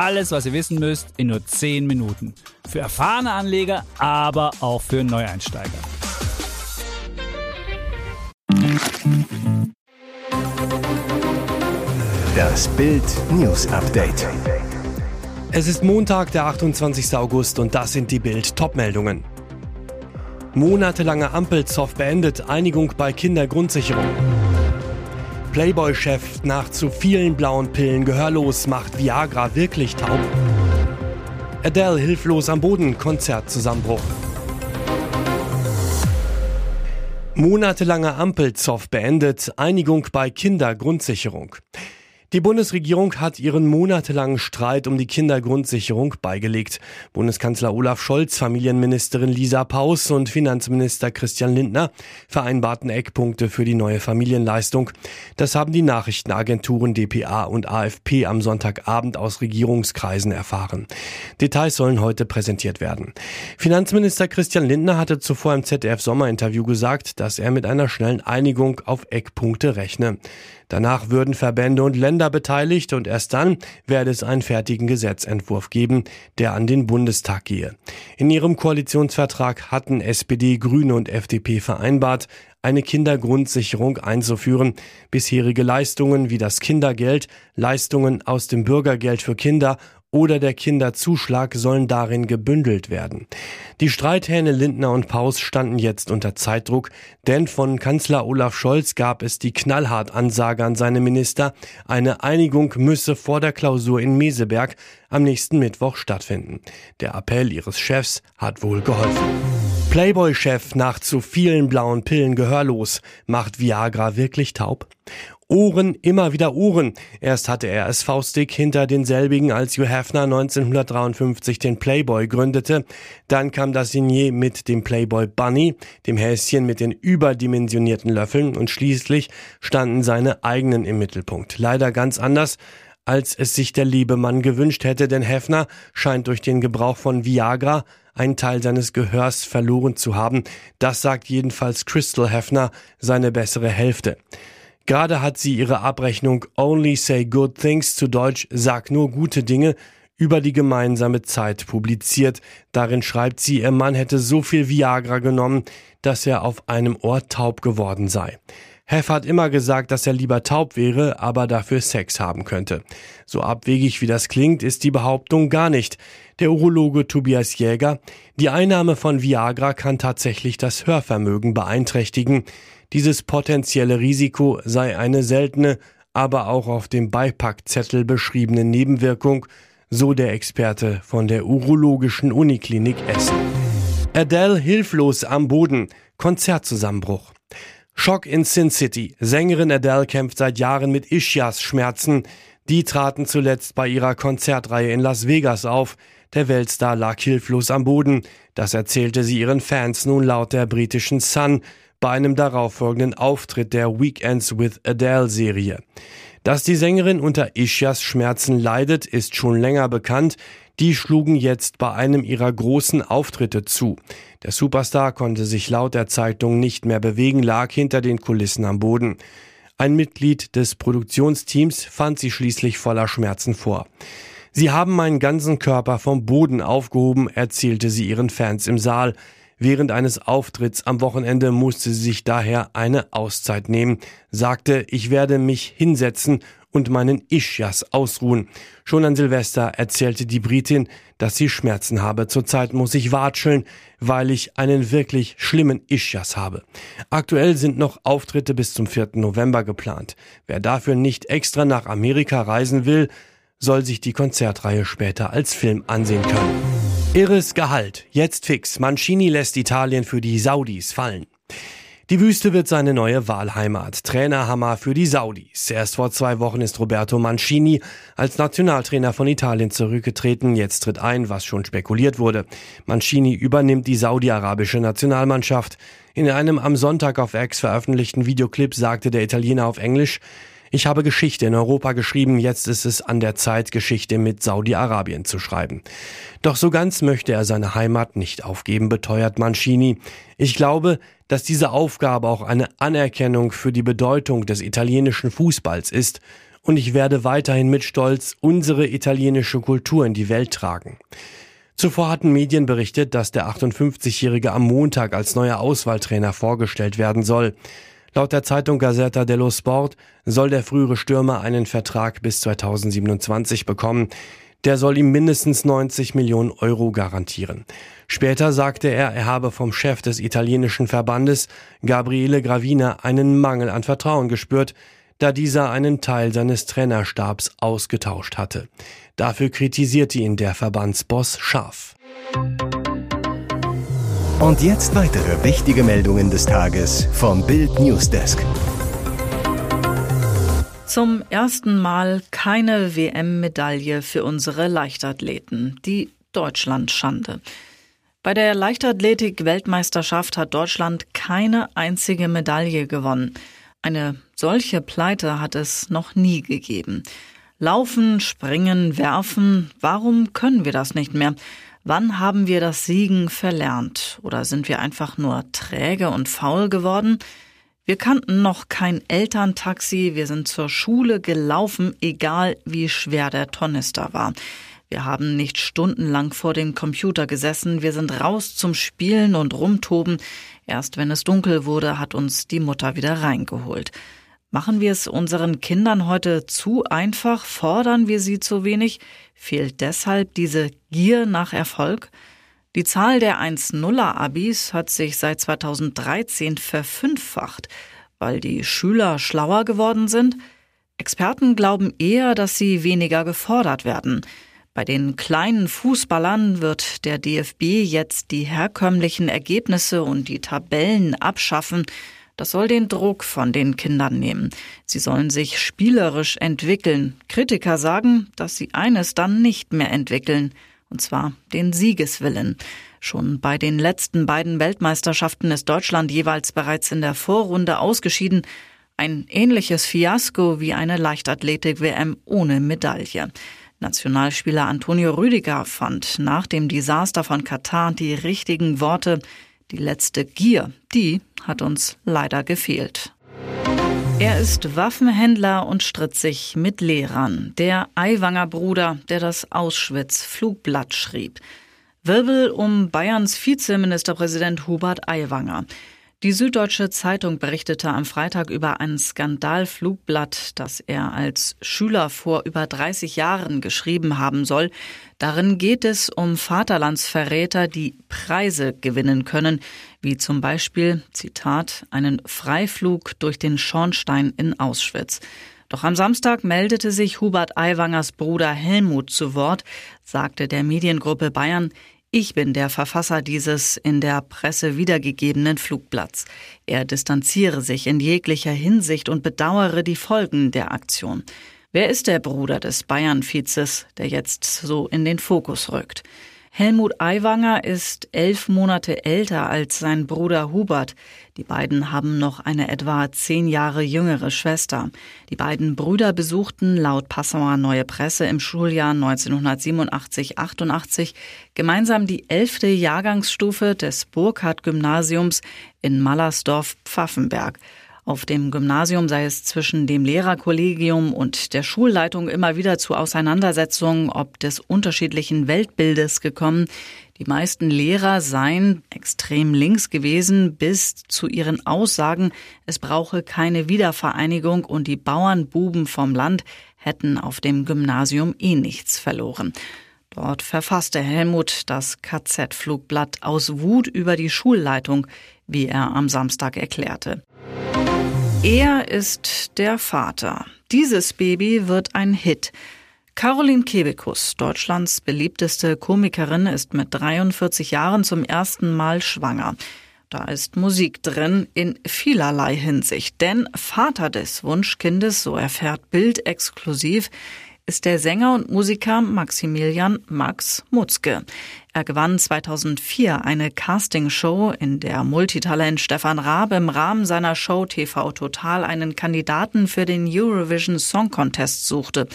alles, was ihr wissen müsst, in nur 10 Minuten. Für erfahrene Anleger, aber auch für Neueinsteiger. Das Bild News Update. Es ist Montag, der 28. August und das sind die Bild Topmeldungen. Monatelange Ampelzoff beendet, Einigung bei Kindergrundsicherung. Playboy-Chef nach zu vielen blauen Pillen gehörlos macht Viagra wirklich taub. Adele hilflos am Boden, Konzertzusammenbruch. Monatelanger Ampelzoff beendet, Einigung bei Kindergrundsicherung. Die Bundesregierung hat ihren monatelangen Streit um die Kindergrundsicherung beigelegt. Bundeskanzler Olaf Scholz, Familienministerin Lisa Paus und Finanzminister Christian Lindner vereinbarten Eckpunkte für die neue Familienleistung. Das haben die Nachrichtenagenturen dpa und AFP am Sonntagabend aus Regierungskreisen erfahren. Details sollen heute präsentiert werden. Finanzminister Christian Lindner hatte zuvor im ZDF Sommerinterview gesagt, dass er mit einer schnellen Einigung auf Eckpunkte rechne. Danach würden Verbände und Länder beteiligt und erst dann werde es einen fertigen Gesetzentwurf geben, der an den Bundestag gehe. In ihrem Koalitionsvertrag hatten SPD, Grüne und FDP vereinbart, eine Kindergrundsicherung einzuführen. Bisherige Leistungen wie das Kindergeld, Leistungen aus dem Bürgergeld für Kinder oder der Kinderzuschlag sollen darin gebündelt werden. Die Streithähne Lindner und Paus standen jetzt unter Zeitdruck, denn von Kanzler Olaf Scholz gab es die knallhart Ansage an seine Minister, eine Einigung müsse vor der Klausur in Meseberg am nächsten Mittwoch stattfinden. Der Appell ihres Chefs hat wohl geholfen. Playboy-Chef nach zu vielen blauen Pillen gehörlos, macht Viagra wirklich taub? Ohren, immer wieder Ohren. Erst hatte er es faustig hinter denselbigen, als Hugh Hefner 1953 den Playboy gründete. Dann kam das Signet mit dem Playboy Bunny, dem Häschen mit den überdimensionierten Löffeln und schließlich standen seine eigenen im Mittelpunkt. Leider ganz anders als es sich der liebe Mann gewünscht hätte, denn Hefner scheint durch den Gebrauch von Viagra einen Teil seines Gehörs verloren zu haben. Das sagt jedenfalls Crystal Hefner, seine bessere Hälfte. Gerade hat sie ihre Abrechnung Only Say Good Things zu Deutsch Sag nur gute Dinge über die gemeinsame Zeit publiziert. Darin schreibt sie, ihr Mann hätte so viel Viagra genommen, dass er auf einem Ohr taub geworden sei. Heff hat immer gesagt, dass er lieber taub wäre, aber dafür Sex haben könnte. So abwegig wie das klingt, ist die Behauptung gar nicht. Der Urologe Tobias Jäger, die Einnahme von Viagra kann tatsächlich das Hörvermögen beeinträchtigen. Dieses potenzielle Risiko sei eine seltene, aber auch auf dem Beipackzettel beschriebene Nebenwirkung, so der Experte von der Urologischen Uniklinik Essen. Adele hilflos am Boden, Konzertzusammenbruch. Schock in Sin City. Sängerin Adele kämpft seit Jahren mit Ischias-Schmerzen. Die traten zuletzt bei ihrer Konzertreihe in Las Vegas auf. Der Weltstar lag hilflos am Boden. Das erzählte sie ihren Fans nun laut der britischen Sun bei einem darauffolgenden Auftritt der Weekends with Adele Serie. Dass die Sängerin unter Ischias Schmerzen leidet, ist schon länger bekannt. Die schlugen jetzt bei einem ihrer großen Auftritte zu. Der Superstar konnte sich laut der Zeitung nicht mehr bewegen, lag hinter den Kulissen am Boden. Ein Mitglied des Produktionsteams fand sie schließlich voller Schmerzen vor. Sie haben meinen ganzen Körper vom Boden aufgehoben, erzählte sie ihren Fans im Saal. Während eines Auftritts am Wochenende musste sie sich daher eine Auszeit nehmen, sagte, ich werde mich hinsetzen und meinen Ischias ausruhen. Schon an Silvester erzählte die Britin, dass sie Schmerzen habe. Zurzeit muss ich watscheln, weil ich einen wirklich schlimmen Ischias habe. Aktuell sind noch Auftritte bis zum 4. November geplant. Wer dafür nicht extra nach Amerika reisen will, soll sich die Konzertreihe später als Film ansehen können. Irres Gehalt. Jetzt fix. Mancini lässt Italien für die Saudis fallen. Die Wüste wird seine neue Wahlheimat. Trainerhammer für die Saudis. Erst vor zwei Wochen ist Roberto Mancini als Nationaltrainer von Italien zurückgetreten. Jetzt tritt ein, was schon spekuliert wurde. Mancini übernimmt die saudi-arabische Nationalmannschaft. In einem am Sonntag auf X veröffentlichten Videoclip sagte der Italiener auf Englisch, ich habe Geschichte in Europa geschrieben, jetzt ist es an der Zeit, Geschichte mit Saudi-Arabien zu schreiben. Doch so ganz möchte er seine Heimat nicht aufgeben, beteuert Mancini. Ich glaube, dass diese Aufgabe auch eine Anerkennung für die Bedeutung des italienischen Fußballs ist, und ich werde weiterhin mit Stolz unsere italienische Kultur in die Welt tragen. Zuvor hatten Medien berichtet, dass der 58-Jährige am Montag als neuer Auswahltrainer vorgestellt werden soll. Laut der Zeitung Gazzetta dello Sport soll der frühere Stürmer einen Vertrag bis 2027 bekommen. Der soll ihm mindestens 90 Millionen Euro garantieren. Später sagte er, er habe vom Chef des italienischen Verbandes, Gabriele Gravina, einen Mangel an Vertrauen gespürt, da dieser einen Teil seines Trainerstabs ausgetauscht hatte. Dafür kritisierte ihn der Verbandsboss scharf. Und jetzt weitere wichtige Meldungen des Tages vom Bild Newsdesk. Zum ersten Mal keine WM-Medaille für unsere Leichtathleten. Die Deutschland-Schande. Bei der Leichtathletik-Weltmeisterschaft hat Deutschland keine einzige Medaille gewonnen. Eine solche Pleite hat es noch nie gegeben. Laufen, springen, werfen, warum können wir das nicht mehr? Wann haben wir das Siegen verlernt? Oder sind wir einfach nur träge und faul geworden? Wir kannten noch kein Elterntaxi, wir sind zur Schule gelaufen, egal wie schwer der Tornister war. Wir haben nicht stundenlang vor dem Computer gesessen, wir sind raus zum Spielen und Rumtoben. Erst wenn es dunkel wurde, hat uns die Mutter wieder reingeholt. Machen wir es unseren Kindern heute zu einfach? Fordern wir sie zu wenig? Fehlt deshalb diese Gier nach Erfolg? Die Zahl der 1-0er-Abis hat sich seit 2013 verfünffacht, weil die Schüler schlauer geworden sind. Experten glauben eher, dass sie weniger gefordert werden. Bei den kleinen Fußballern wird der DFB jetzt die herkömmlichen Ergebnisse und die Tabellen abschaffen das soll den Druck von den Kindern nehmen. Sie sollen sich spielerisch entwickeln. Kritiker sagen, dass sie eines dann nicht mehr entwickeln, und zwar den Siegeswillen. Schon bei den letzten beiden Weltmeisterschaften ist Deutschland jeweils bereits in der Vorrunde ausgeschieden. Ein ähnliches Fiasko wie eine Leichtathletik-WM ohne Medaille. Nationalspieler Antonio Rüdiger fand nach dem Desaster von Katar die richtigen Worte. Die letzte Gier, die hat uns leider gefehlt. Er ist Waffenhändler und stritt sich mit Lehrern. Der Aiwanger Bruder, der das Auschwitz-Flugblatt schrieb. Wirbel um Bayerns Vizeministerpräsident Hubert Aiwanger. Die Süddeutsche Zeitung berichtete am Freitag über ein Skandalflugblatt, das er als Schüler vor über 30 Jahren geschrieben haben soll. Darin geht es um Vaterlandsverräter, die Preise gewinnen können, wie zum Beispiel, Zitat, einen Freiflug durch den Schornstein in Auschwitz. Doch am Samstag meldete sich Hubert Aiwangers Bruder Helmut zu Wort, sagte der Mediengruppe Bayern, ich bin der Verfasser dieses in der Presse wiedergegebenen Flugblatts. Er distanziere sich in jeglicher Hinsicht und bedauere die Folgen der Aktion. Wer ist der Bruder des Bayern-Vizes, der jetzt so in den Fokus rückt? Helmut Aiwanger ist elf Monate älter als sein Bruder Hubert. Die beiden haben noch eine etwa zehn Jahre jüngere Schwester. Die beiden Brüder besuchten laut Passauer Neue Presse im Schuljahr 1987-88 gemeinsam die elfte Jahrgangsstufe des Burkhardt-Gymnasiums in Mallersdorf-Pfaffenberg. Auf dem Gymnasium sei es zwischen dem Lehrerkollegium und der Schulleitung immer wieder zu Auseinandersetzungen ob des unterschiedlichen Weltbildes gekommen. Die meisten Lehrer seien extrem links gewesen bis zu ihren Aussagen, es brauche keine Wiedervereinigung und die Bauernbuben vom Land hätten auf dem Gymnasium eh nichts verloren. Dort verfasste Helmut das KZ-Flugblatt aus Wut über die Schulleitung, wie er am Samstag erklärte. Er ist der Vater. Dieses Baby wird ein Hit. Caroline Kebekus, Deutschlands beliebteste Komikerin, ist mit 43 Jahren zum ersten Mal schwanger. Da ist Musik drin in vielerlei Hinsicht. Denn Vater des Wunschkindes, so erfährt Bild exklusiv, ist der Sänger und Musiker Maximilian Max Mutzke. Er gewann 2004 eine Castingshow, in der Multitalent Stefan Raab im Rahmen seiner Show TV Total einen Kandidaten für den Eurovision Song Contest suchte.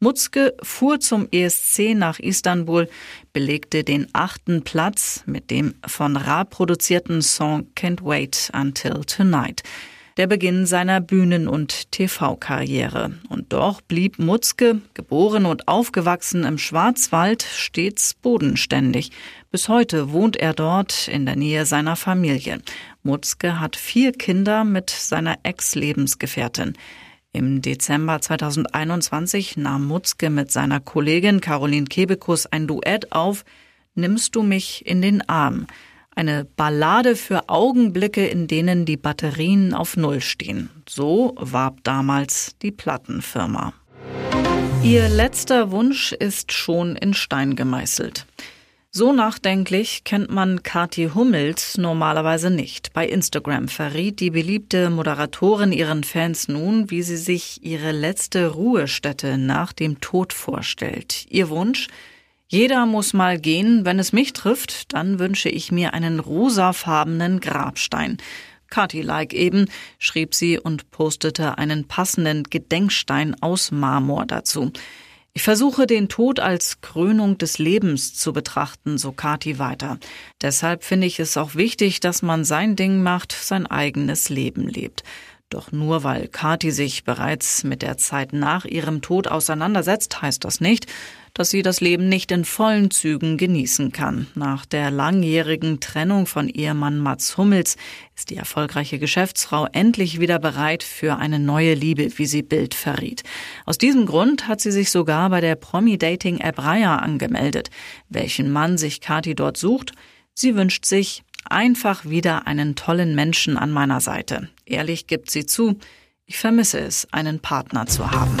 Mutzke fuhr zum ESC nach Istanbul, belegte den achten Platz mit dem von Raab produzierten Song Can't Wait Until Tonight der Beginn seiner Bühnen- und TV-Karriere. Und doch blieb Mutzke, geboren und aufgewachsen im Schwarzwald, stets bodenständig. Bis heute wohnt er dort in der Nähe seiner Familie. Mutzke hat vier Kinder mit seiner Ex-Lebensgefährtin. Im Dezember 2021 nahm Mutzke mit seiner Kollegin Caroline Kebekus ein Duett auf Nimmst du mich in den Arm? Eine Ballade für Augenblicke, in denen die Batterien auf Null stehen. So warb damals die Plattenfirma. Ihr letzter Wunsch ist schon in Stein gemeißelt. So nachdenklich kennt man Kathi Hummels normalerweise nicht. Bei Instagram verriet die beliebte Moderatorin ihren Fans nun, wie sie sich ihre letzte Ruhestätte nach dem Tod vorstellt. Ihr Wunsch? Jeder muss mal gehen. Wenn es mich trifft, dann wünsche ich mir einen rosafarbenen Grabstein. Kathi-like eben, schrieb sie und postete einen passenden Gedenkstein aus Marmor dazu. Ich versuche den Tod als Krönung des Lebens zu betrachten, so Kati weiter. Deshalb finde ich es auch wichtig, dass man sein Ding macht, sein eigenes Leben lebt. Doch nur weil Kati sich bereits mit der Zeit nach ihrem Tod auseinandersetzt, heißt das nicht, dass sie das Leben nicht in vollen Zügen genießen kann. Nach der langjährigen Trennung von Ehemann Mats Hummels ist die erfolgreiche Geschäftsfrau endlich wieder bereit für eine neue Liebe, wie sie Bild verriet. Aus diesem Grund hat sie sich sogar bei der Promi-Dating-App Raya angemeldet. Welchen Mann sich Kati dort sucht? Sie wünscht sich einfach wieder einen tollen Menschen an meiner Seite. Ehrlich gibt sie zu, ich vermisse es, einen Partner zu haben.